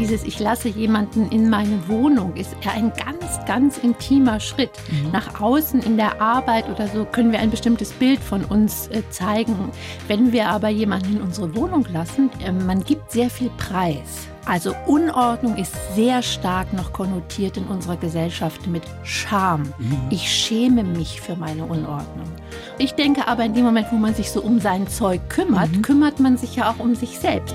Dieses Ich lasse jemanden in meine Wohnung ist ja ein ganz, ganz intimer Schritt. Mhm. Nach außen in der Arbeit oder so können wir ein bestimmtes Bild von uns äh, zeigen. Wenn wir aber jemanden in unsere Wohnung lassen, äh, man gibt sehr viel Preis. Also Unordnung ist sehr stark noch konnotiert in unserer Gesellschaft mit Scham. Mhm. Ich schäme mich für meine Unordnung. Ich denke aber in dem Moment, wo man sich so um sein Zeug kümmert, mhm. kümmert man sich ja auch um sich selbst.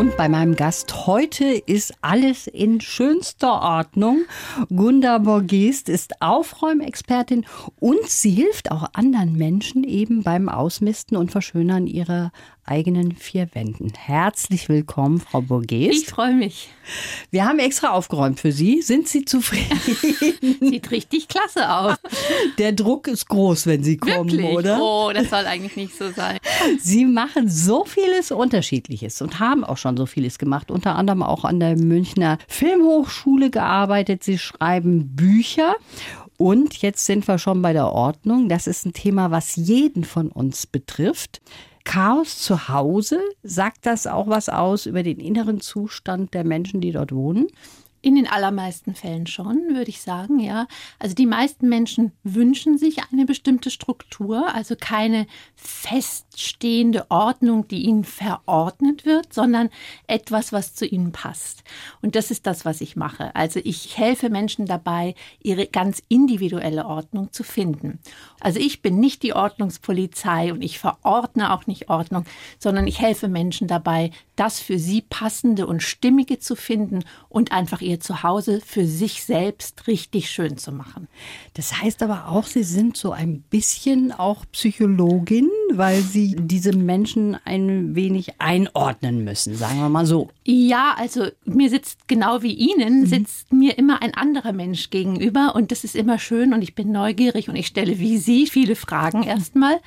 Und bei meinem Gast heute ist alles in schönster Ordnung. Gunda Borgest ist Aufräumexpertin und sie hilft auch anderen Menschen eben beim Ausmisten und Verschönern ihrer eigenen vier Wänden. Herzlich willkommen, Frau Burgess. Ich freue mich. Wir haben extra aufgeräumt für Sie. Sind Sie zufrieden? Sieht richtig klasse aus. Der Druck ist groß, wenn Sie kommen, Wirklich? oder? Oh, das soll eigentlich nicht so sein. Sie machen so vieles Unterschiedliches und haben auch schon so vieles gemacht. Unter anderem auch an der Münchner Filmhochschule gearbeitet. Sie schreiben Bücher und jetzt sind wir schon bei der Ordnung. Das ist ein Thema, was jeden von uns betrifft. Chaos zu Hause, sagt das auch was aus über den inneren Zustand der Menschen, die dort wohnen? In den allermeisten Fällen schon, würde ich sagen, ja. Also die meisten Menschen wünschen sich eine bestimmte Struktur, also keine feststehende Ordnung, die ihnen verordnet wird, sondern etwas, was zu ihnen passt. Und das ist das, was ich mache. Also ich helfe Menschen dabei, ihre ganz individuelle Ordnung zu finden. Also ich bin nicht die Ordnungspolizei und ich verordne auch nicht Ordnung, sondern ich helfe Menschen dabei, das für sie passende und stimmige zu finden und einfach ihr Zuhause für sich selbst richtig schön zu machen. Das heißt aber auch, Sie sind so ein bisschen auch Psychologin, weil Sie diese Menschen ein wenig einordnen müssen, sagen wir mal so. Ja, also mir sitzt genau wie Ihnen, mhm. sitzt mir immer ein anderer Mensch gegenüber und das ist immer schön und ich bin neugierig und ich stelle wie Sie viele Fragen erstmal.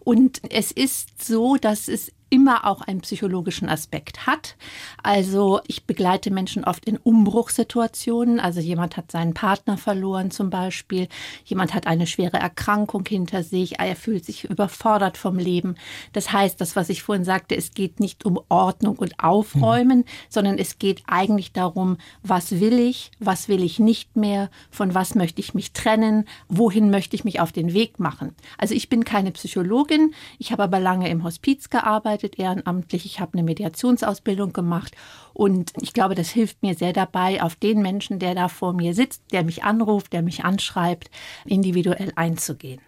Und es ist so, dass es immer auch einen psychologischen Aspekt hat. Also ich begleite Menschen oft in Umbruchssituationen. Also jemand hat seinen Partner verloren zum Beispiel. Jemand hat eine schwere Erkrankung hinter sich. Er fühlt sich überfordert vom Leben. Das heißt, das, was ich vorhin sagte, es geht nicht um Ordnung und Aufräumen, mhm. sondern es geht eigentlich darum, was will ich, was will ich nicht mehr, von was möchte ich mich trennen, wohin möchte ich mich auf den Weg machen. Also ich bin keine Psychologin. Ich habe aber lange im Hospiz gearbeitet gearbeitet ehrenamtlich, ich habe eine Mediationsausbildung gemacht und ich glaube, das hilft mir sehr dabei, auf den Menschen, der da vor mir sitzt, der mich anruft, der mich anschreibt, individuell einzugehen.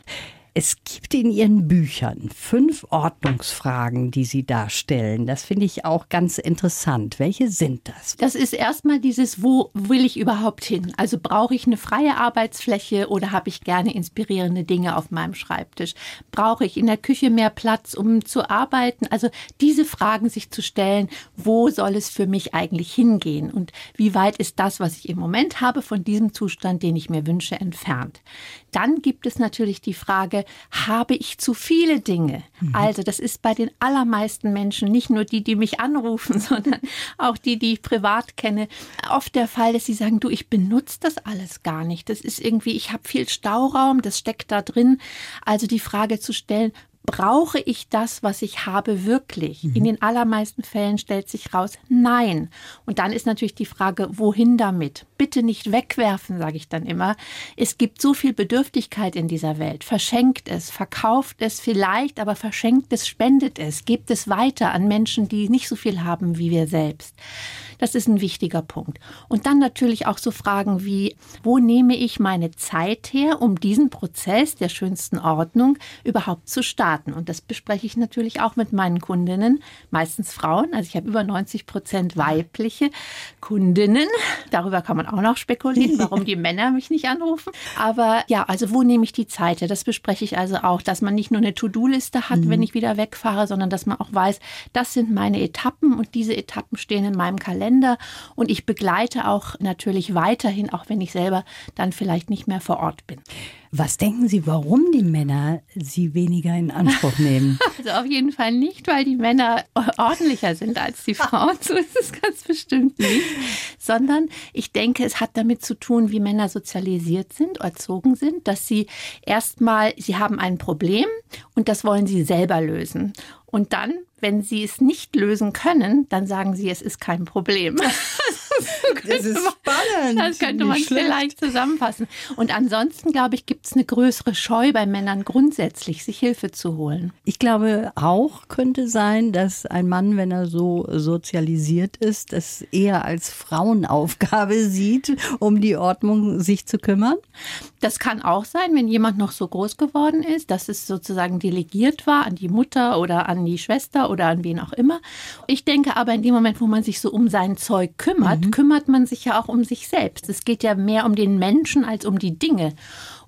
Es gibt in Ihren Büchern fünf Ordnungsfragen, die Sie darstellen. Das finde ich auch ganz interessant. Welche sind das? Das ist erstmal dieses, wo will ich überhaupt hin? Also brauche ich eine freie Arbeitsfläche oder habe ich gerne inspirierende Dinge auf meinem Schreibtisch? Brauche ich in der Küche mehr Platz, um zu arbeiten? Also diese Fragen sich zu stellen, wo soll es für mich eigentlich hingehen? Und wie weit ist das, was ich im Moment habe, von diesem Zustand, den ich mir wünsche, entfernt? Dann gibt es natürlich die Frage, habe ich zu viele Dinge? Mhm. Also das ist bei den allermeisten Menschen, nicht nur die, die mich anrufen, sondern auch die, die ich privat kenne, oft der Fall, dass sie sagen, du, ich benutze das alles gar nicht. Das ist irgendwie, ich habe viel Stauraum, das steckt da drin. Also die Frage zu stellen, brauche ich das, was ich habe, wirklich? Mhm. In den allermeisten Fällen stellt sich raus, nein. Und dann ist natürlich die Frage, wohin damit? Bitte nicht wegwerfen, sage ich dann immer. Es gibt so viel Bedürftigkeit in dieser Welt. Verschenkt es, verkauft es vielleicht, aber verschenkt es, spendet es, gebt es weiter an Menschen, die nicht so viel haben wie wir selbst. Das ist ein wichtiger Punkt. Und dann natürlich auch so Fragen wie, wo nehme ich meine Zeit her, um diesen Prozess der schönsten Ordnung überhaupt zu starten? Und das bespreche ich natürlich auch mit meinen Kundinnen, meistens Frauen. Also ich habe über 90 Prozent weibliche Kundinnen. Darüber kann man auch noch spekulieren, warum die Männer mich nicht anrufen. Aber ja, also wo nehme ich die Zeit her? Das bespreche ich also auch, dass man nicht nur eine To-Do-Liste hat, mhm. wenn ich wieder wegfahre, sondern dass man auch weiß, das sind meine Etappen und diese Etappen stehen in meinem Kalender Länder und ich begleite auch natürlich weiterhin, auch wenn ich selber dann vielleicht nicht mehr vor Ort bin. Was denken Sie, warum die Männer sie weniger in Anspruch nehmen? Also auf jeden Fall nicht, weil die Männer ordentlicher sind als die Frauen. So ist es ganz bestimmt nicht. Sondern ich denke, es hat damit zu tun, wie Männer sozialisiert sind, erzogen sind, dass sie erstmal, sie haben ein Problem und das wollen sie selber lösen. Und dann, wenn sie es nicht lösen können, dann sagen sie, es ist kein Problem. das ist spannend. Das könnte man vielleicht zusammenfassen. Und ansonsten, glaube ich, gibt es eine größere Scheu bei Männern grundsätzlich, sich Hilfe zu holen. Ich glaube auch könnte sein, dass ein Mann, wenn er so sozialisiert ist, es eher als Frauenaufgabe sieht, um die Ordnung sich zu kümmern. Das kann auch sein, wenn jemand noch so groß geworden ist, dass es sozusagen delegiert war an die Mutter oder an die Schwester oder an wen auch immer. Ich denke aber in dem Moment, wo man sich so um sein Zeug kümmert, mhm. Kümmert man sich ja auch um sich selbst. Es geht ja mehr um den Menschen als um die Dinge.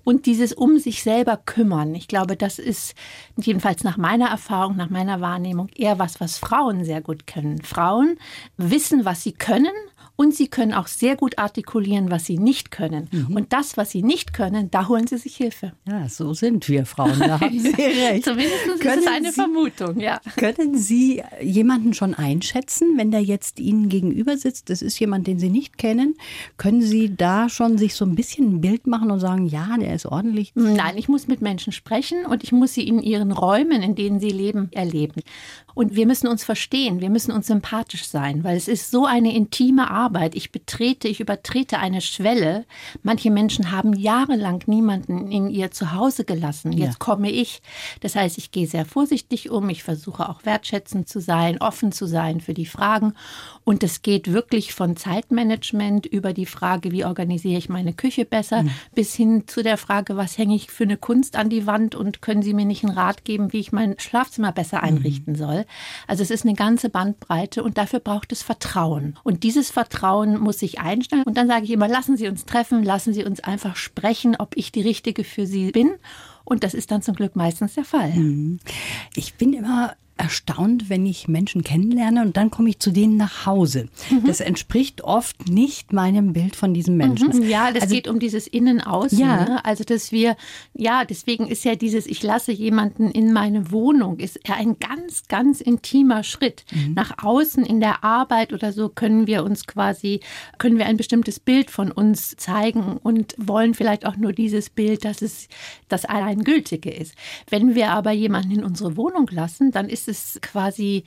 Und dieses um sich selber kümmern, ich glaube, das ist jedenfalls nach meiner Erfahrung, nach meiner Wahrnehmung eher was, was Frauen sehr gut können. Frauen wissen, was sie können und sie können auch sehr gut artikulieren, was sie nicht können. Mhm. Und das, was sie nicht können, da holen sie sich Hilfe. Ja, so sind wir Frauen. Da haben Sie recht. Zumindest können ist es eine sie, Vermutung, ja. Können Sie jemanden schon einschätzen, wenn der jetzt Ihnen gegenüber sitzt? Das ist jemand, den Sie nicht kennen. Können Sie da schon sich so ein bisschen ein Bild machen und sagen, ja, der ist ordentlich? Nein, ich muss mit Menschen sprechen und ich muss sie in ihren Räumen, in denen sie leben, erleben. Und wir müssen uns verstehen, wir müssen uns sympathisch sein, weil es ist so eine intime Arbeit. Ich betrete, ich übertrete eine Schwelle. Manche Menschen haben jahrelang niemanden in ihr Zuhause gelassen. Jetzt ja. komme ich. Das heißt, ich gehe sehr vorsichtig um. Ich versuche auch wertschätzend zu sein, offen zu sein für die Fragen. Und es geht wirklich von Zeitmanagement über die Frage, wie organisiere ich meine Küche besser, mhm. bis hin zu der Frage, was hänge ich für eine Kunst an die Wand und können Sie mir nicht einen Rat geben, wie ich mein Schlafzimmer besser mhm. einrichten mhm. soll. Also es ist eine ganze Bandbreite und dafür braucht es Vertrauen. Und dieses Vertrauen muss sich einstellen. Und dann sage ich immer, lassen Sie uns treffen, lassen Sie uns einfach sprechen, ob ich die Richtige für Sie bin. Und das ist dann zum Glück meistens der Fall. Mhm. Ich bin immer erstaunt, wenn ich Menschen kennenlerne und dann komme ich zu denen nach Hause. Mhm. Das entspricht oft nicht meinem Bild von diesem Menschen. Mhm. Ja, das also, geht um dieses Innen-Außen. Ja. Ne? Also, dass wir, ja, deswegen ist ja dieses, ich lasse jemanden in meine Wohnung, ist ja ein ganz, ganz intimer Schritt. Mhm. Nach außen in der Arbeit oder so können wir uns quasi, können wir ein bestimmtes Bild von uns zeigen und wollen vielleicht auch nur dieses Bild, dass es das allein gültige ist. Wenn wir aber jemanden in unsere Wohnung lassen, dann ist es es quasi,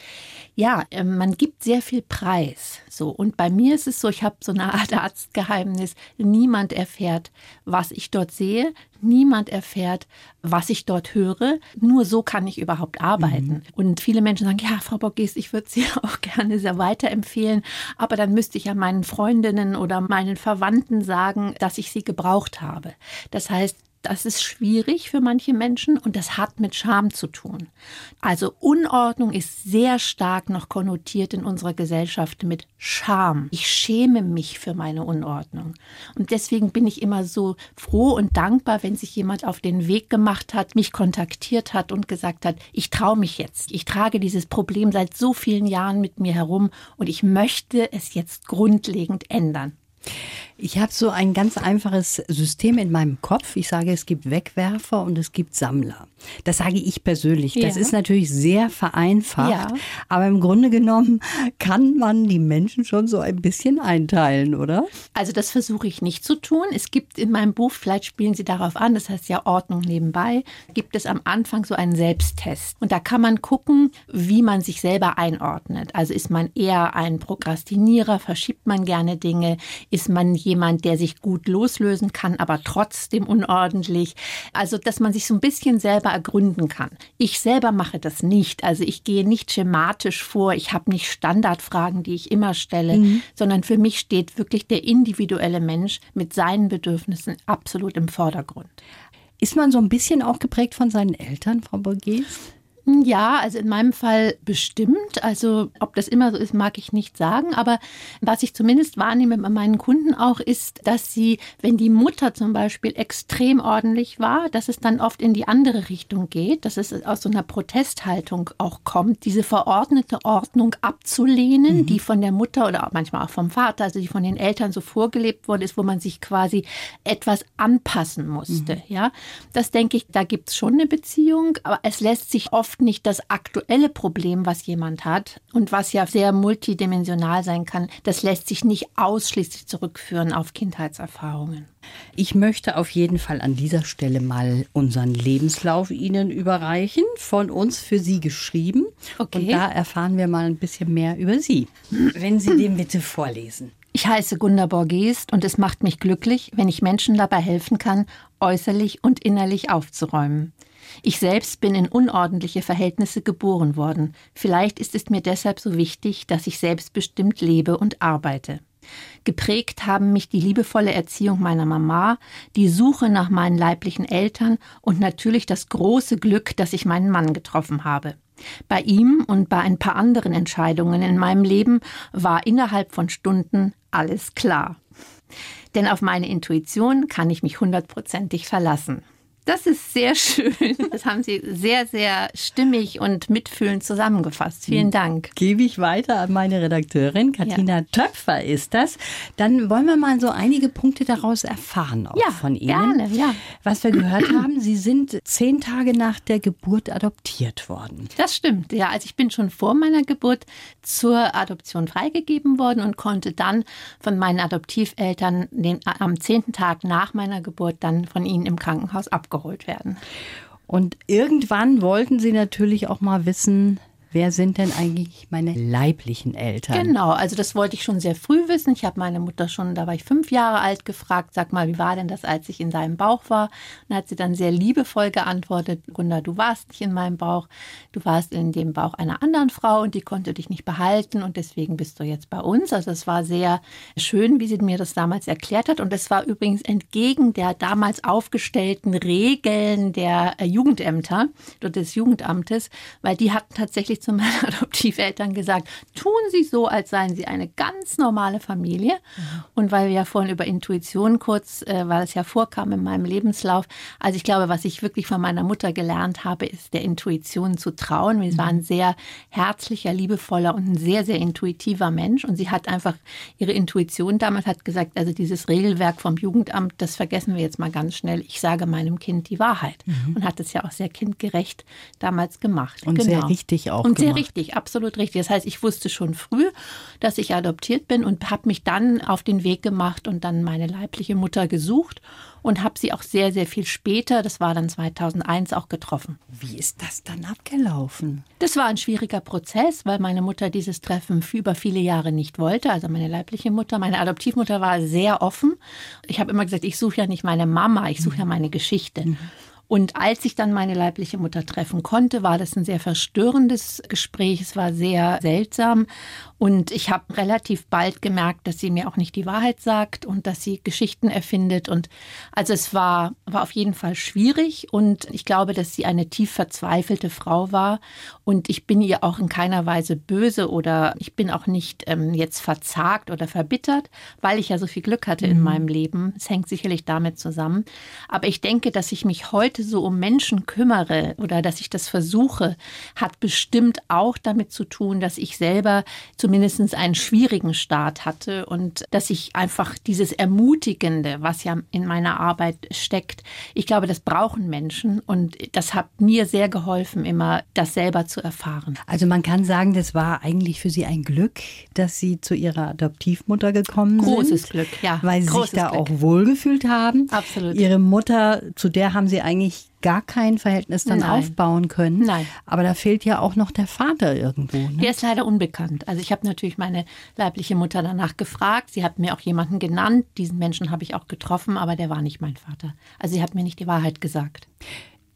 ja, ähm, man gibt sehr viel Preis. So. Und bei mir ist es so, ich habe so eine Art Arztgeheimnis. Niemand erfährt, was ich dort sehe. Niemand erfährt, was ich dort höre. Nur so kann ich überhaupt arbeiten. Mhm. Und viele Menschen sagen, ja, Frau Borges, ich würde Sie auch gerne sehr weiterempfehlen. Aber dann müsste ich ja meinen Freundinnen oder meinen Verwandten sagen, dass ich sie gebraucht habe. Das heißt, das ist schwierig für manche Menschen und das hat mit Scham zu tun. Also Unordnung ist sehr stark noch konnotiert in unserer Gesellschaft mit Scham. Ich schäme mich für meine Unordnung. Und deswegen bin ich immer so froh und dankbar, wenn sich jemand auf den Weg gemacht hat, mich kontaktiert hat und gesagt hat, ich traue mich jetzt. Ich trage dieses Problem seit so vielen Jahren mit mir herum und ich möchte es jetzt grundlegend ändern. Ich habe so ein ganz einfaches System in meinem Kopf. Ich sage, es gibt Wegwerfer und es gibt Sammler. Das sage ich persönlich. Das ja. ist natürlich sehr vereinfacht. Ja. Aber im Grunde genommen kann man die Menschen schon so ein bisschen einteilen, oder? Also das versuche ich nicht zu tun. Es gibt in meinem Buch, vielleicht spielen Sie darauf an, das heißt ja Ordnung nebenbei, gibt es am Anfang so einen Selbsttest. Und da kann man gucken, wie man sich selber einordnet. Also ist man eher ein Prokrastinierer, verschiebt man gerne Dinge, ist man jemand, der sich gut loslösen kann, aber trotzdem unordentlich. Also, dass man sich so ein bisschen selber ergründen kann. Ich selber mache das nicht. Also, ich gehe nicht schematisch vor. Ich habe nicht Standardfragen, die ich immer stelle, mhm. sondern für mich steht wirklich der individuelle Mensch mit seinen Bedürfnissen absolut im Vordergrund. Ist man so ein bisschen auch geprägt von seinen Eltern, Frau Borges? Ja, also in meinem Fall bestimmt. Also ob das immer so ist, mag ich nicht sagen. Aber was ich zumindest wahrnehme bei meinen Kunden auch ist, dass sie, wenn die Mutter zum Beispiel extrem ordentlich war, dass es dann oft in die andere Richtung geht, dass es aus so einer Protesthaltung auch kommt, diese verordnete Ordnung abzulehnen, mhm. die von der Mutter oder manchmal auch vom Vater, also die von den Eltern so vorgelebt worden ist, wo man sich quasi etwas anpassen musste. Mhm. Ja, das denke ich, da gibt es schon eine Beziehung, aber es lässt sich oft oft nicht das aktuelle Problem, was jemand hat und was ja sehr multidimensional sein kann. Das lässt sich nicht ausschließlich zurückführen auf Kindheitserfahrungen. Ich möchte auf jeden Fall an dieser Stelle mal unseren Lebenslauf Ihnen überreichen, von uns für Sie geschrieben. Okay. Und da erfahren wir mal ein bisschen mehr über Sie. Wenn Sie den bitte vorlesen. Ich heiße Gunda Borgest und es macht mich glücklich, wenn ich Menschen dabei helfen kann, äußerlich und innerlich aufzuräumen. Ich selbst bin in unordentliche Verhältnisse geboren worden. Vielleicht ist es mir deshalb so wichtig, dass ich selbstbestimmt lebe und arbeite. Geprägt haben mich die liebevolle Erziehung meiner Mama, die Suche nach meinen leiblichen Eltern und natürlich das große Glück, dass ich meinen Mann getroffen habe. Bei ihm und bei ein paar anderen Entscheidungen in meinem Leben war innerhalb von Stunden alles klar. Denn auf meine Intuition kann ich mich hundertprozentig verlassen. Das ist sehr schön. Das haben Sie sehr, sehr stimmig und mitfühlend zusammengefasst. Vielen Dank. Gebe ich weiter an meine Redakteurin. Katina ja. Töpfer ist das. Dann wollen wir mal so einige Punkte daraus erfahren auch ja, von Ihnen. Gerne, ja. Was wir gehört haben, Sie sind zehn Tage nach der Geburt adoptiert worden. Das stimmt, ja. Also ich bin schon vor meiner Geburt zur Adoption freigegeben worden und konnte dann von meinen Adoptiveltern den, am zehnten Tag nach meiner Geburt dann von ihnen im Krankenhaus abgeholt abgeholt werden. Und irgendwann wollten Sie natürlich auch mal wissen, wer sind denn eigentlich meine leiblichen Eltern? Genau, also das wollte ich schon sehr früh wissen. Ich habe meine Mutter schon, da war ich fünf Jahre alt, gefragt, sag mal, wie war denn das, als ich in deinem Bauch war? Und hat sie dann sehr liebevoll geantwortet, Gunda, du warst nicht in meinem Bauch, du warst in dem Bauch einer anderen Frau und die konnte dich nicht behalten und deswegen bist du jetzt bei uns. Also es war sehr schön, wie sie mir das damals erklärt hat und es war übrigens entgegen der damals aufgestellten Regeln der äh, Jugendämter, des Jugendamtes, weil die hatten tatsächlich zu meinen Adoptiveltern gesagt, tun Sie so, als seien Sie eine ganz normale Familie. Und weil wir ja vorhin über Intuition kurz, äh, weil es ja vorkam in meinem Lebenslauf, also ich glaube, was ich wirklich von meiner Mutter gelernt habe, ist der Intuition zu trauen. Sie mhm. war ein sehr herzlicher, liebevoller und ein sehr, sehr intuitiver Mensch. Und sie hat einfach ihre Intuition damals hat gesagt, also dieses Regelwerk vom Jugendamt, das vergessen wir jetzt mal ganz schnell. Ich sage meinem Kind die Wahrheit. Mhm. Und hat es ja auch sehr kindgerecht damals gemacht. Und genau. sehr richtig auch. Und und sehr richtig, absolut richtig. Das heißt, ich wusste schon früh, dass ich adoptiert bin und habe mich dann auf den Weg gemacht und dann meine leibliche Mutter gesucht und habe sie auch sehr, sehr viel später, das war dann 2001, auch getroffen. Wie ist das dann abgelaufen? Das war ein schwieriger Prozess, weil meine Mutter dieses Treffen über viele Jahre nicht wollte. Also meine leibliche Mutter, meine Adoptivmutter war sehr offen. Ich habe immer gesagt, ich suche ja nicht meine Mama, ich suche ja meine Geschichte. Mhm. Und als ich dann meine leibliche Mutter treffen konnte, war das ein sehr verstörendes Gespräch. Es war sehr seltsam. Und ich habe relativ bald gemerkt, dass sie mir auch nicht die Wahrheit sagt und dass sie Geschichten erfindet. Und also es war, war auf jeden Fall schwierig. Und ich glaube, dass sie eine tief verzweifelte Frau war. Und ich bin ihr auch in keiner Weise böse oder ich bin auch nicht ähm, jetzt verzagt oder verbittert, weil ich ja so viel Glück hatte mhm. in meinem Leben. Es hängt sicherlich damit zusammen. Aber ich denke, dass ich mich heute so um Menschen kümmere oder dass ich das versuche, hat bestimmt auch damit zu tun, dass ich selber zumindest einen schwierigen Start hatte und dass ich einfach dieses Ermutigende, was ja in meiner Arbeit steckt, ich glaube, das brauchen Menschen und das hat mir sehr geholfen, immer das selber zu erfahren. Also man kann sagen, das war eigentlich für Sie ein Glück, dass Sie zu Ihrer Adoptivmutter gekommen Großes sind. Großes Glück, ja. Weil Sie Großes sich da Glück. auch wohlgefühlt haben. Absolut. Ihre Mutter, zu der haben Sie eigentlich gar kein Verhältnis dann Nein. aufbauen können. Nein. Aber da fehlt ja auch noch der Vater irgendwo. Ne? Der ist leider unbekannt. Also ich habe natürlich meine leibliche Mutter danach gefragt. Sie hat mir auch jemanden genannt. Diesen Menschen habe ich auch getroffen, aber der war nicht mein Vater. Also sie hat mir nicht die Wahrheit gesagt.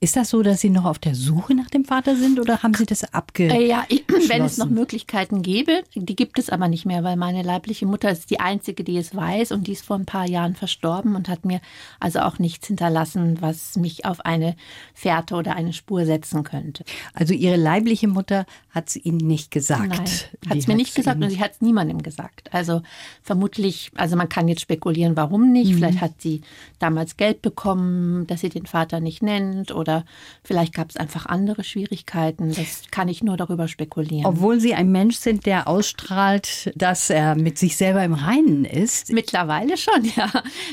Ist das so, dass Sie noch auf der Suche nach dem Vater sind oder haben Sie das abgeschlossen? Äh, ja, wenn es noch Möglichkeiten gäbe, die gibt es aber nicht mehr, weil meine leibliche Mutter ist die einzige, die es weiß und die ist vor ein paar Jahren verstorben und hat mir also auch nichts hinterlassen, was mich auf eine Fährte oder eine Spur setzen könnte. Also Ihre leibliche Mutter hat es Ihnen nicht gesagt? Nein, hat es mir nicht gesagt und sie hat es niemandem gesagt. Also vermutlich, also man kann jetzt spekulieren, warum nicht. Mhm. Vielleicht hat sie damals Geld bekommen, dass sie den Vater nicht nennt oder oder vielleicht gab es einfach andere Schwierigkeiten. Das kann ich nur darüber spekulieren. Obwohl Sie ein Mensch sind, der ausstrahlt, dass er mit sich selber im Reinen ist. Mittlerweile schon, ja.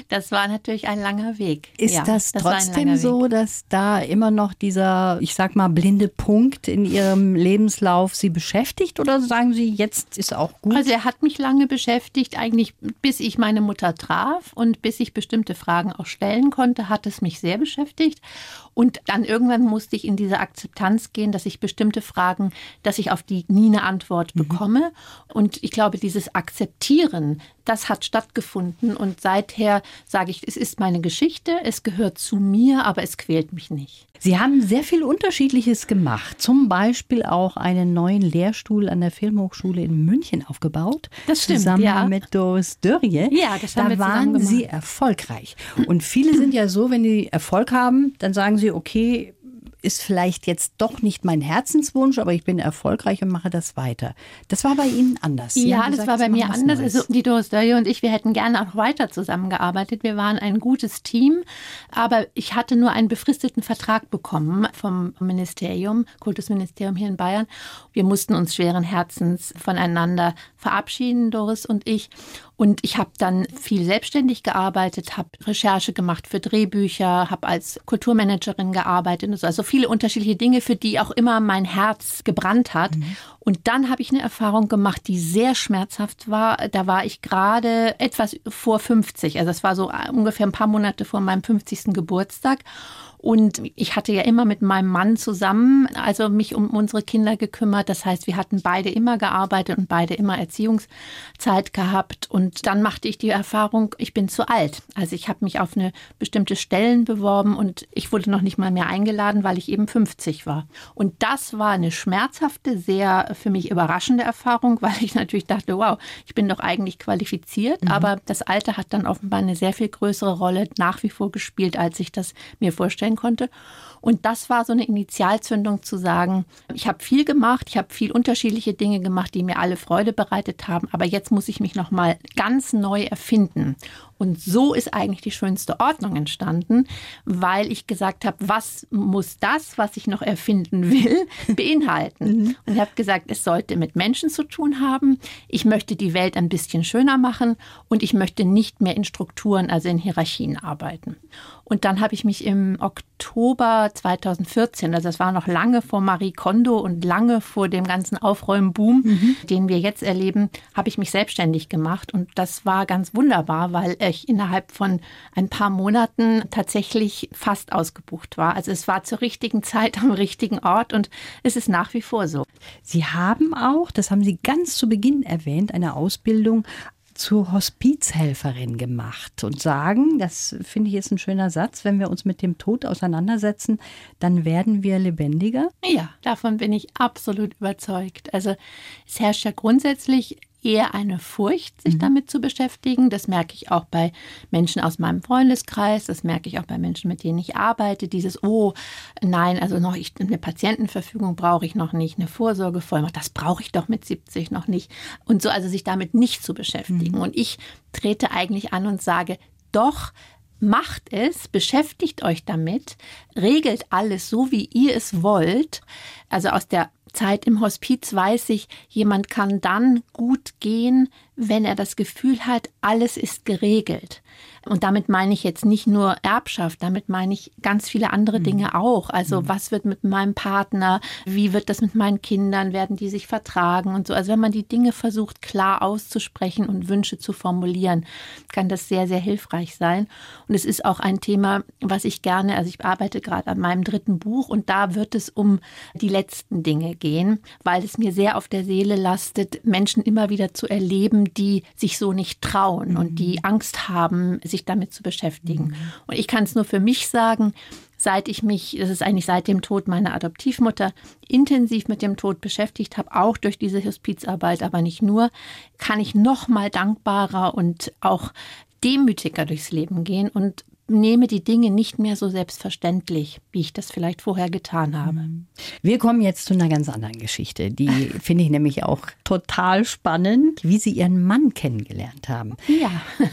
Das war natürlich ein langer Weg. Ist ja, das, das trotzdem so, dass da immer noch dieser, ich sag mal, blinde Punkt in Ihrem Lebenslauf Sie beschäftigt? Oder sagen Sie, jetzt ist auch gut? Also er hat mich lange beschäftigt, eigentlich bis ich meine Mutter traf und bis ich bestimmte Fragen auch stellen konnte, hat es mich sehr beschäftigt. Und dann irgendwann musste ich in diese Akzeptanz gehen, dass ich bestimmte Fragen, dass ich auf die nie eine Antwort mhm. bekomme. Und ich glaube, dieses Akzeptieren, das hat stattgefunden. Und seither sage ich, es ist meine Geschichte, es gehört zu mir, aber es quält mich nicht. Sie haben sehr viel Unterschiedliches gemacht. Zum Beispiel auch einen neuen Lehrstuhl an der Filmhochschule in München aufgebaut. Das stimmt. Zusammen ja. mit Doris Dörrie. Ja, das haben da wir waren Sie erfolgreich. Und viele sind ja so, wenn die Erfolg haben, dann sagen sie, okay, ist vielleicht jetzt doch nicht mein Herzenswunsch, aber ich bin erfolgreich und mache das weiter. Das war bei Ihnen anders. Sie ja, gesagt, das war bei mir anders. Also die Doris Dörje und ich, wir hätten gerne auch weiter zusammengearbeitet. Wir waren ein gutes Team, aber ich hatte nur einen befristeten Vertrag bekommen vom Ministerium, Kultusministerium hier in Bayern. Wir mussten uns schweren Herzens voneinander verabschieden, Doris und ich. Und ich habe dann viel selbstständig gearbeitet, habe Recherche gemacht für Drehbücher, habe als Kulturmanagerin gearbeitet, also viele unterschiedliche Dinge, für die auch immer mein Herz gebrannt hat. Mhm. Und dann habe ich eine Erfahrung gemacht, die sehr schmerzhaft war. Da war ich gerade etwas vor 50, also das war so ungefähr ein paar Monate vor meinem 50. Geburtstag. Und ich hatte ja immer mit meinem Mann zusammen, also mich um unsere Kinder gekümmert. Das heißt, wir hatten beide immer gearbeitet und beide immer Erziehungszeit gehabt. Und dann machte ich die Erfahrung, ich bin zu alt. Also ich habe mich auf eine bestimmte Stellen beworben und ich wurde noch nicht mal mehr eingeladen, weil ich eben 50 war. Und das war eine schmerzhafte, sehr für mich überraschende Erfahrung, weil ich natürlich dachte, wow, ich bin doch eigentlich qualifiziert. Mhm. Aber das Alter hat dann offenbar eine sehr viel größere Rolle nach wie vor gespielt, als ich das mir vorstellen konnte. Und das war so eine Initialzündung zu sagen, ich habe viel gemacht, ich habe viel unterschiedliche Dinge gemacht, die mir alle Freude bereitet haben, aber jetzt muss ich mich noch mal ganz neu erfinden. Und so ist eigentlich die schönste Ordnung entstanden, weil ich gesagt habe, was muss das, was ich noch erfinden will, beinhalten? Mhm. Und ich habe gesagt, es sollte mit Menschen zu tun haben. Ich möchte die Welt ein bisschen schöner machen und ich möchte nicht mehr in Strukturen, also in Hierarchien arbeiten. Und dann habe ich mich im Oktober 2014, also das war noch lange vor Marie Kondo und lange vor dem ganzen Aufräumboom, mhm. den wir jetzt erleben, habe ich mich selbstständig gemacht. Und das war ganz wunderbar, weil ich innerhalb von ein paar Monaten tatsächlich fast ausgebucht war. Also es war zur richtigen Zeit am richtigen Ort und es ist nach wie vor so. Sie haben auch, das haben Sie ganz zu Beginn erwähnt, eine Ausbildung zur Hospizhelferin gemacht und sagen, das finde ich ist ein schöner Satz, wenn wir uns mit dem Tod auseinandersetzen, dann werden wir lebendiger. Ja, davon bin ich absolut überzeugt. Also es herrscht ja grundsätzlich eher eine Furcht, sich mhm. damit zu beschäftigen. Das merke ich auch bei Menschen aus meinem Freundeskreis, das merke ich auch bei Menschen, mit denen ich arbeite. Dieses, oh nein, also noch ich, eine Patientenverfügung brauche ich noch nicht, eine Vorsorgevollmacht, das brauche ich doch mit 70 noch nicht. Und so, also sich damit nicht zu beschäftigen. Mhm. Und ich trete eigentlich an und sage, doch, Macht es, beschäftigt euch damit, regelt alles so, wie ihr es wollt. Also aus der Zeit im Hospiz weiß ich, jemand kann dann gut gehen, wenn er das Gefühl hat, alles ist geregelt. Und damit meine ich jetzt nicht nur Erbschaft, damit meine ich ganz viele andere mhm. Dinge auch. Also mhm. was wird mit meinem Partner, wie wird das mit meinen Kindern, werden die sich vertragen und so. Also wenn man die Dinge versucht klar auszusprechen und Wünsche zu formulieren, kann das sehr, sehr hilfreich sein. Und es ist auch ein Thema, was ich gerne, also ich arbeite gerade an meinem dritten Buch und da wird es um die letzten Dinge gehen, weil es mir sehr auf der Seele lastet, Menschen immer wieder zu erleben, die sich so nicht trauen mhm. und die Angst haben, sich damit zu beschäftigen. Mhm. Und ich kann es nur für mich sagen, seit ich mich, das ist eigentlich seit dem Tod meiner Adoptivmutter, intensiv mit dem Tod beschäftigt habe, auch durch diese Hospizarbeit, aber nicht nur, kann ich noch mal dankbarer und auch demütiger durchs Leben gehen und nehme die Dinge nicht mehr so selbstverständlich, wie ich das vielleicht vorher getan habe. Wir kommen jetzt zu einer ganz anderen Geschichte. Die finde ich nämlich auch total spannend, wie Sie Ihren Mann kennengelernt haben. Ja.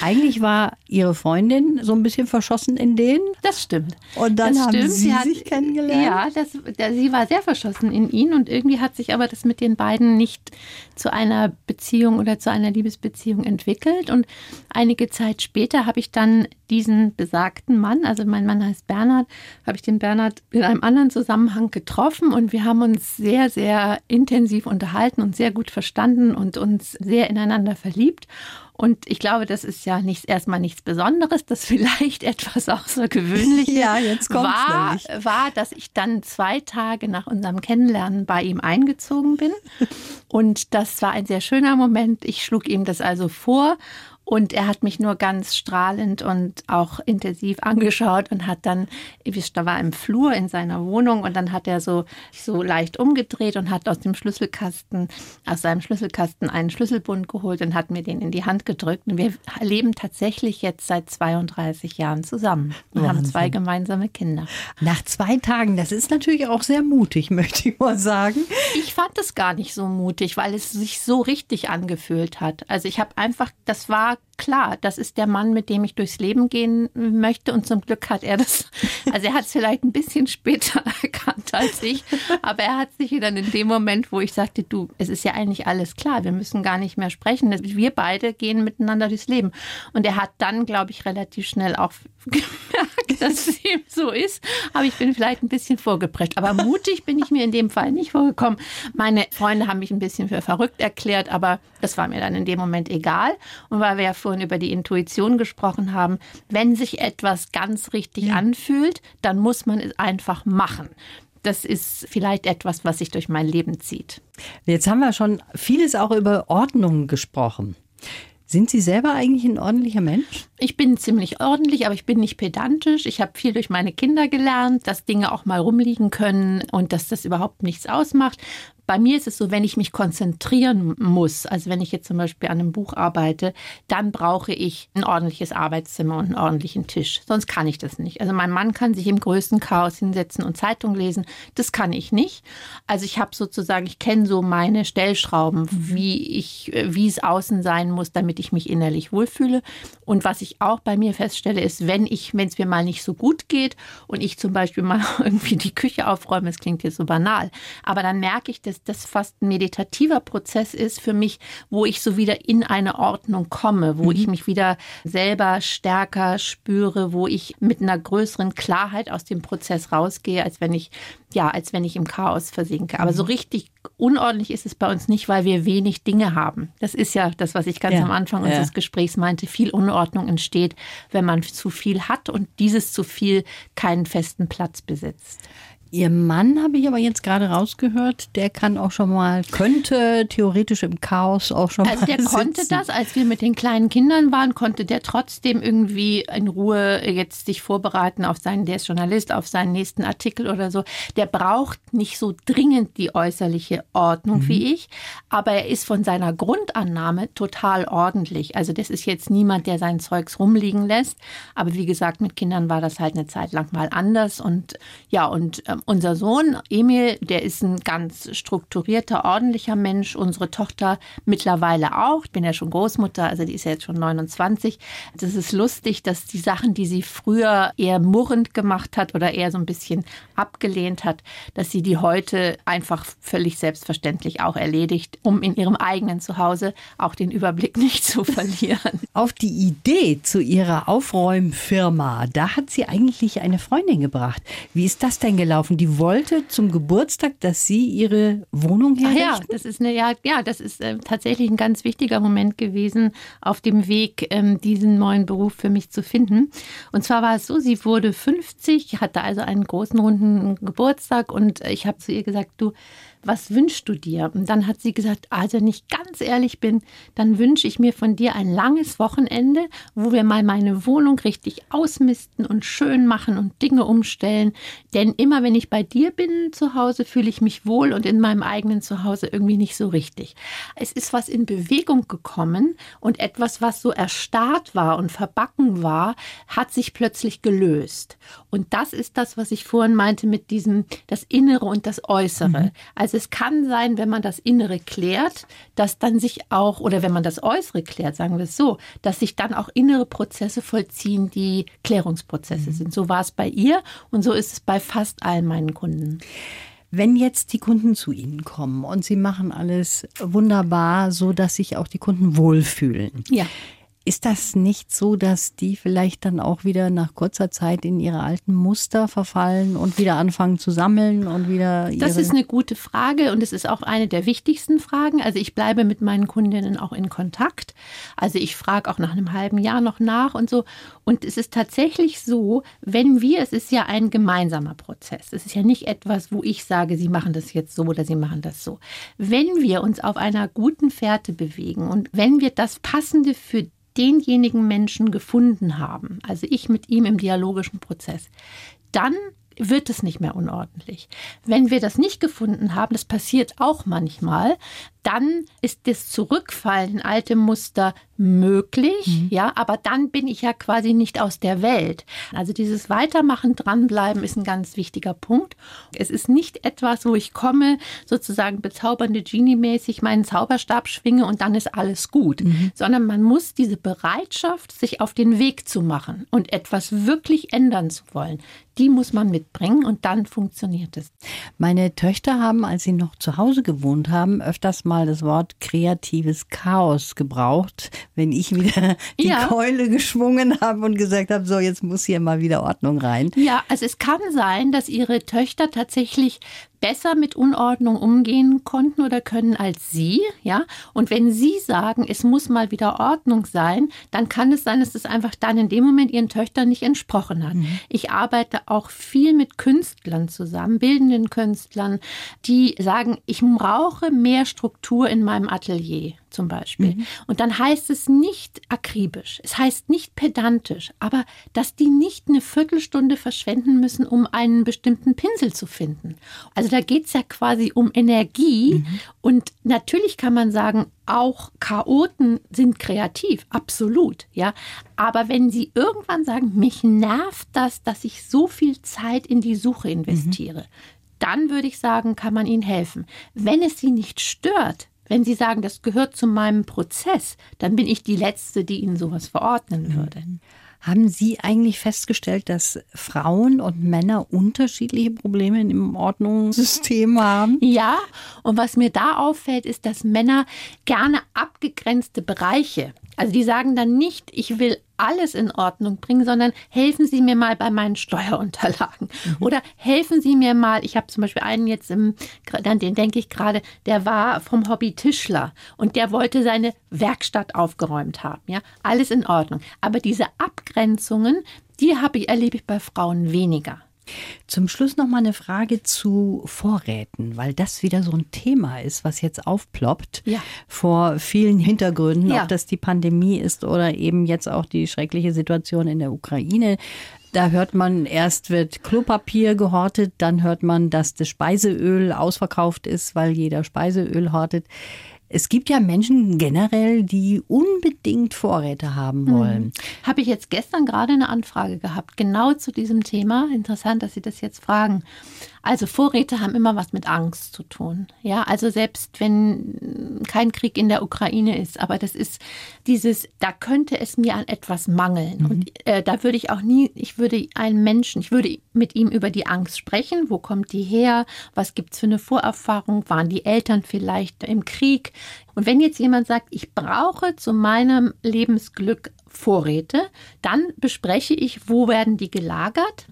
Eigentlich war Ihre Freundin so ein bisschen verschossen in den. Das stimmt. Und dann das haben stimmt. Sie hat, sich kennengelernt? Ja, das, der, sie war sehr verschossen in ihn und irgendwie hat sich aber das mit den beiden nicht zu einer Beziehung oder zu einer Liebesbeziehung entwickelt. Und einige Zeit später habe ich dann diesen besagten Mann, also mein Mann heißt Bernhard, habe ich den Bernhard in einem anderen Zusammenhang getroffen und wir haben uns sehr, sehr intensiv unterhalten und sehr gut verstanden und uns sehr ineinander verliebt. Und ich glaube, das ist ja nicht, erstmal nichts Besonderes, das vielleicht etwas Außergewöhnliches Ja, war, nämlich. war, dass ich dann zwei Tage nach unserem Kennenlernen bei ihm eingezogen bin. Und das war ein sehr schöner Moment. Ich schlug ihm das also vor und er hat mich nur ganz strahlend und auch intensiv angeschaut und hat dann, da war im Flur in seiner Wohnung und dann hat er so, so leicht umgedreht und hat aus dem Schlüsselkasten, aus seinem Schlüsselkasten einen Schlüsselbund geholt und hat mir den in die Hand gedrückt. Und wir leben tatsächlich jetzt seit 32 Jahren zusammen und haben Wahnsinn. zwei gemeinsame Kinder. Nach zwei Tagen, das ist natürlich auch sehr mutig, möchte ich mal sagen. Ich fand es gar nicht so mutig, weil es sich so richtig angefühlt hat. Also ich habe einfach, das war klar, das ist der Mann, mit dem ich durchs Leben gehen möchte. Und zum Glück hat er das, also er hat es vielleicht ein bisschen später erkannt als ich, aber er hat sich dann in dem Moment, wo ich sagte, du, es ist ja eigentlich alles klar, wir müssen gar nicht mehr sprechen. Wir beide gehen miteinander durchs Leben. Und er hat dann, glaube ich, relativ schnell auch gemerkt, dass es ihm so ist. Aber ich bin vielleicht ein bisschen vorgeprescht. Aber mutig bin ich mir in dem Fall nicht vorgekommen. Meine Freunde haben mich ein bisschen für verrückt erklärt, aber das war mir dann in dem Moment egal. Und weil wir ja vorhin über die Intuition gesprochen haben, wenn sich etwas ganz richtig anfühlt, dann muss man es einfach machen. Das ist vielleicht etwas, was sich durch mein Leben zieht. Jetzt haben wir schon vieles auch über Ordnung gesprochen. Sind Sie selber eigentlich ein ordentlicher Mensch? Ich bin ziemlich ordentlich, aber ich bin nicht pedantisch. Ich habe viel durch meine Kinder gelernt, dass Dinge auch mal rumliegen können und dass das überhaupt nichts ausmacht. Bei mir ist es so, wenn ich mich konzentrieren muss, also wenn ich jetzt zum Beispiel an einem Buch arbeite, dann brauche ich ein ordentliches Arbeitszimmer und einen ordentlichen Tisch. Sonst kann ich das nicht. Also mein Mann kann sich im größten Chaos hinsetzen und Zeitung lesen. Das kann ich nicht. Also ich habe sozusagen, ich kenne so meine Stellschrauben, wie ich, wie es außen sein muss, damit ich mich innerlich wohlfühle. Und was ich auch bei mir feststelle, ist, wenn ich, wenn es mir mal nicht so gut geht und ich zum Beispiel mal irgendwie die Küche aufräume, das klingt jetzt so banal, aber dann merke ich, dass das fast ein meditativer Prozess ist für mich, wo ich so wieder in eine Ordnung komme, wo ich mich wieder selber stärker spüre, wo ich mit einer größeren Klarheit aus dem Prozess rausgehe, als wenn ich ja, als wenn ich im Chaos versinke. Aber so richtig unordentlich ist es bei uns nicht, weil wir wenig Dinge haben. Das ist ja das, was ich ganz Ja, am Anfang ja. unseres Gesprächs meinte. Viel Unordnung entsteht, wenn man zu viel hat und dieses zu viel keinen festen Platz besitzt. Ihr Mann habe ich aber jetzt gerade rausgehört, der kann auch schon mal, könnte theoretisch im Chaos auch schon Also mal der konnte sitzen. das, als wir mit den kleinen Kindern waren, konnte der trotzdem irgendwie in Ruhe jetzt sich vorbereiten auf seinen, der ist Journalist, auf seinen nächsten Artikel oder so. Der braucht nicht so dringend die äußerliche Ordnung wie ich, aber er ist von seiner Grundannahme total ordentlich. Also das ist jetzt niemand, der sein Zeugs rumliegen lässt. Aber wie gesagt, mit Kindern war das halt eine Zeit lang mal anders. Und ja, und ähm, unser Sohn Emil, der ist ein ganz strukturierter, ordentlicher Mensch. Unsere Tochter mittlerweile auch. Ich bin ja schon Großmutter, also die ist ja jetzt schon 29. Das ist lustig, dass die Sachen, die sie früher eher murrend gemacht hat oder eher so ein bisschen abgelehnt hat, dass sie die heute einfach völlig selbstverständlich auch erledigt, um in ihrem eigenen Zuhause auch den Überblick nicht zu verlieren. Auf die Idee zu ihrer Aufräumfirma, da hat sie eigentlich eine Freundin gebracht. Wie ist das denn gelaufen? Die wollte zum Geburtstag, dass sie ihre Wohnung Ach herrichten? ja, das ist eine, ja, ja, das ist äh, tatsächlich ein ganz wichtiger Moment gewesen auf dem Weg, ähm, diesen neuen Beruf für mich zu finden. Und zwar war es so, sie wurde 50, hatte also einen großen runden Geburtstag und ich habe zu ihr gesagt, du, was wünschst du dir? Und dann hat sie gesagt, also wenn ich ganz ehrlich bin, dann wünsche ich mir von dir ein langes Wochenende, wo wir mal meine Wohnung richtig ausmisten und schön machen und Dinge umstellen. Denn immer wenn ich bei dir bin zu Hause, fühle ich mich wohl und in meinem eigenen Zuhause irgendwie nicht so richtig. Es ist was in Bewegung gekommen und etwas, was so erstarrt war und verbacken war, hat sich plötzlich gelöst. Und das ist das, was ich vorhin meinte mit diesem, das Innere und das Äußere. Mhm. Also es kann sein, wenn man das Innere klärt, dass dann sich auch, oder wenn man das Äußere klärt, sagen wir es so, dass sich dann auch innere Prozesse vollziehen, die Klärungsprozesse mhm. sind. So war es bei ihr und so ist es bei fast allen meinen Kunden. Wenn jetzt die Kunden zu Ihnen kommen und Sie machen alles wunderbar, so dass sich auch die Kunden wohlfühlen. Ja. Ist das nicht so, dass die vielleicht dann auch wieder nach kurzer Zeit in ihre alten Muster verfallen und wieder anfangen zu sammeln und wieder Das ist eine gute Frage und es ist auch eine der wichtigsten Fragen. Also ich bleibe mit meinen Kundinnen auch in Kontakt. Also ich frage auch nach einem halben Jahr noch nach und so. Und es ist tatsächlich so, wenn wir, es ist ja ein gemeinsamer Prozess. Es ist ja nicht etwas, wo ich sage, Sie machen das jetzt so oder Sie machen das so. Wenn wir uns auf einer guten Fährte bewegen und wenn wir das Passende für denjenigen Menschen gefunden haben, also ich mit ihm im dialogischen Prozess, dann wird es nicht mehr unordentlich. Wenn wir das nicht gefunden haben, das passiert auch manchmal, dann ist das Zurückfallen in alte Muster möglich, mhm. ja, aber dann bin ich ja quasi nicht aus der Welt. Also dieses Weitermachen, dranbleiben ist ein ganz wichtiger Punkt. Es ist nicht etwas, wo ich komme, sozusagen bezaubernde Genie-mäßig meinen Zauberstab schwinge und dann ist alles gut, mhm. sondern man muss diese Bereitschaft, sich auf den Weg zu machen und etwas wirklich ändern zu wollen, die muss man mitbringen und dann funktioniert es. Meine Töchter haben, als sie noch zu Hause gewohnt haben, öfters mal das Wort kreatives Chaos gebraucht, wenn ich wieder die ja. Keule geschwungen habe und gesagt habe, so jetzt muss hier mal wieder Ordnung rein. Ja, also es kann sein, dass ihre Töchter tatsächlich besser mit Unordnung umgehen konnten oder können als Sie, ja. Und wenn Sie sagen, es muss mal wieder Ordnung sein, dann kann es sein, dass es einfach dann in dem Moment Ihren Töchtern nicht entsprochen hat. Mhm. Ich arbeite auch viel mit Künstlern zusammen, bildenden Künstlern, die sagen, ich brauche mehr Struktur in meinem Atelier zum Beispiel. Mhm. Und dann heißt es nicht akribisch, es heißt nicht pedantisch, aber dass die nicht eine Viertelstunde verschwenden müssen, um einen bestimmten Pinsel zu finden. Also da geht es ja quasi um Energie. Mhm. Und natürlich kann man sagen, auch Chaoten sind kreativ, absolut, ja. Aber wenn sie irgendwann sagen, mich nervt das, dass ich so viel Zeit in die Suche investiere, mhm. dann würde ich sagen, kann man ihnen helfen. Wenn es sie nicht stört, wenn Sie sagen, das gehört zu meinem Prozess, dann bin ich die Letzte, die Ihnen sowas verordnen mhm. würde. Haben Sie eigentlich festgestellt, dass Frauen und Männer unterschiedliche Probleme im Ordnungssystem haben? Ja, und was mir da auffällt, ist, dass Männer gerne abgegrenzte Bereiche also die sagen dann nicht, ich will alles in Ordnung bringen, sondern helfen Sie mir mal bei meinen Steuerunterlagen. Mhm. Oder helfen Sie mir mal, ich habe zum Beispiel einen jetzt im, an den denke ich gerade, der war vom Hobby Tischler und der wollte seine Werkstatt aufgeräumt haben. Ja, alles in Ordnung. Aber diese Abgrenzungen, die habe ich, erlebe ich bei Frauen weniger. Zum Schluss noch mal eine Frage zu Vorräten, weil das wieder so ein Thema ist, was jetzt aufploppt ja. vor vielen Hintergründen, ja. ob das die Pandemie ist oder eben jetzt auch die schreckliche Situation in der Ukraine. Da hört man, erst wird Klopapier gehortet, dann hört man, dass das Speiseöl ausverkauft ist, weil jeder Speiseöl hortet. Es gibt ja Menschen generell, die unbedingt Vorräte haben hm. wollen. Hm. Habe ich jetzt gestern gerade eine Anfrage gehabt, genau zu diesem Thema. Interessant, dass Sie das jetzt fragen. Also Vorräte haben immer was mit Angst zu tun. Ja, also selbst wenn kein Krieg in der Ukraine ist, aber das ist dieses, da könnte es mir an etwas mangeln. Mhm. Und äh, da würde ich auch nie, ich würde einen Menschen, ich würde mit ihm über die Angst sprechen. Wo kommt die her? Was gibt es für eine Vorerfahrung? Waren die Eltern vielleicht im Krieg? Und wenn jetzt jemand sagt, ich brauche zu meinem Lebensglück Vorräte, dann bespreche ich, wo werden die gelagert.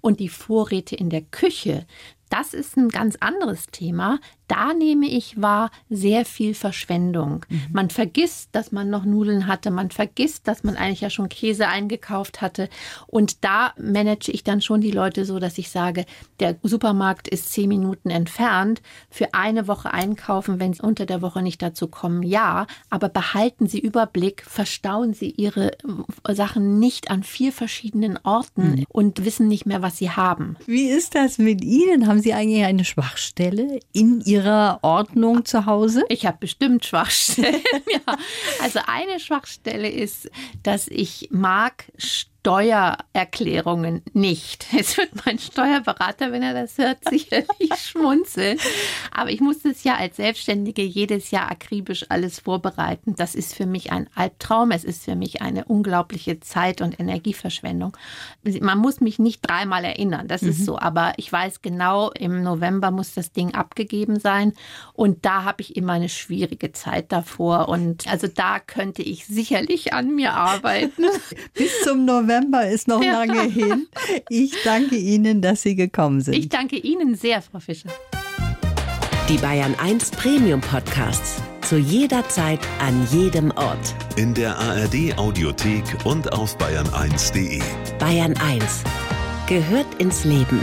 Und die Vorräte in der Küche, Das ist ein ganz anderes Thema. Da nehme ich wahr sehr viel Verschwendung. Mhm. Man vergisst, dass man noch Nudeln hatte. Man vergisst, dass man eigentlich ja schon Käse eingekauft hatte. Und da manage ich dann schon die Leute so, dass ich sage, der Supermarkt ist zehn Minuten entfernt. Für eine Woche einkaufen, wenn Sie unter der Woche nicht dazu kommen, ja. Aber behalten Sie Überblick, verstauen Sie Ihre äh, Sachen nicht an vier verschiedenen Orten mhm. und wissen nicht mehr, was Sie haben. Wie ist das mit Ihnen? Haben Sie eigentlich eine Schwachstelle in Ihrem Ihrer Ordnung zu Hause? Ich habe bestimmt Schwachstellen. ja. Also eine Schwachstelle ist, dass ich mag Steuererklärungen nicht. Jetzt wird mein Steuerberater, wenn er das hört, sicherlich schmunzeln. Aber ich muss das ja als Selbstständige jedes Jahr akribisch alles vorbereiten. Das ist für mich ein Albtraum. Es ist für mich eine unglaubliche Zeit- und Energieverschwendung. Man muss mich nicht dreimal erinnern, das mhm. ist so. Aber ich weiß genau, im November muss das Ding abgegeben sein. Und da habe ich immer eine schwierige Zeit davor. Und also da könnte ich sicherlich an mir arbeiten. Bis zum November November ist noch ja. lange hin. Ich danke Ihnen, dass Sie gekommen sind. Ich danke Ihnen sehr, Frau Fischer. Die Bayern 1 Premium Podcasts. Zu jeder Zeit, an jedem Ort. In der ARD Audiothek und auf bayern1.de. Bayern 1 gehört ins Leben.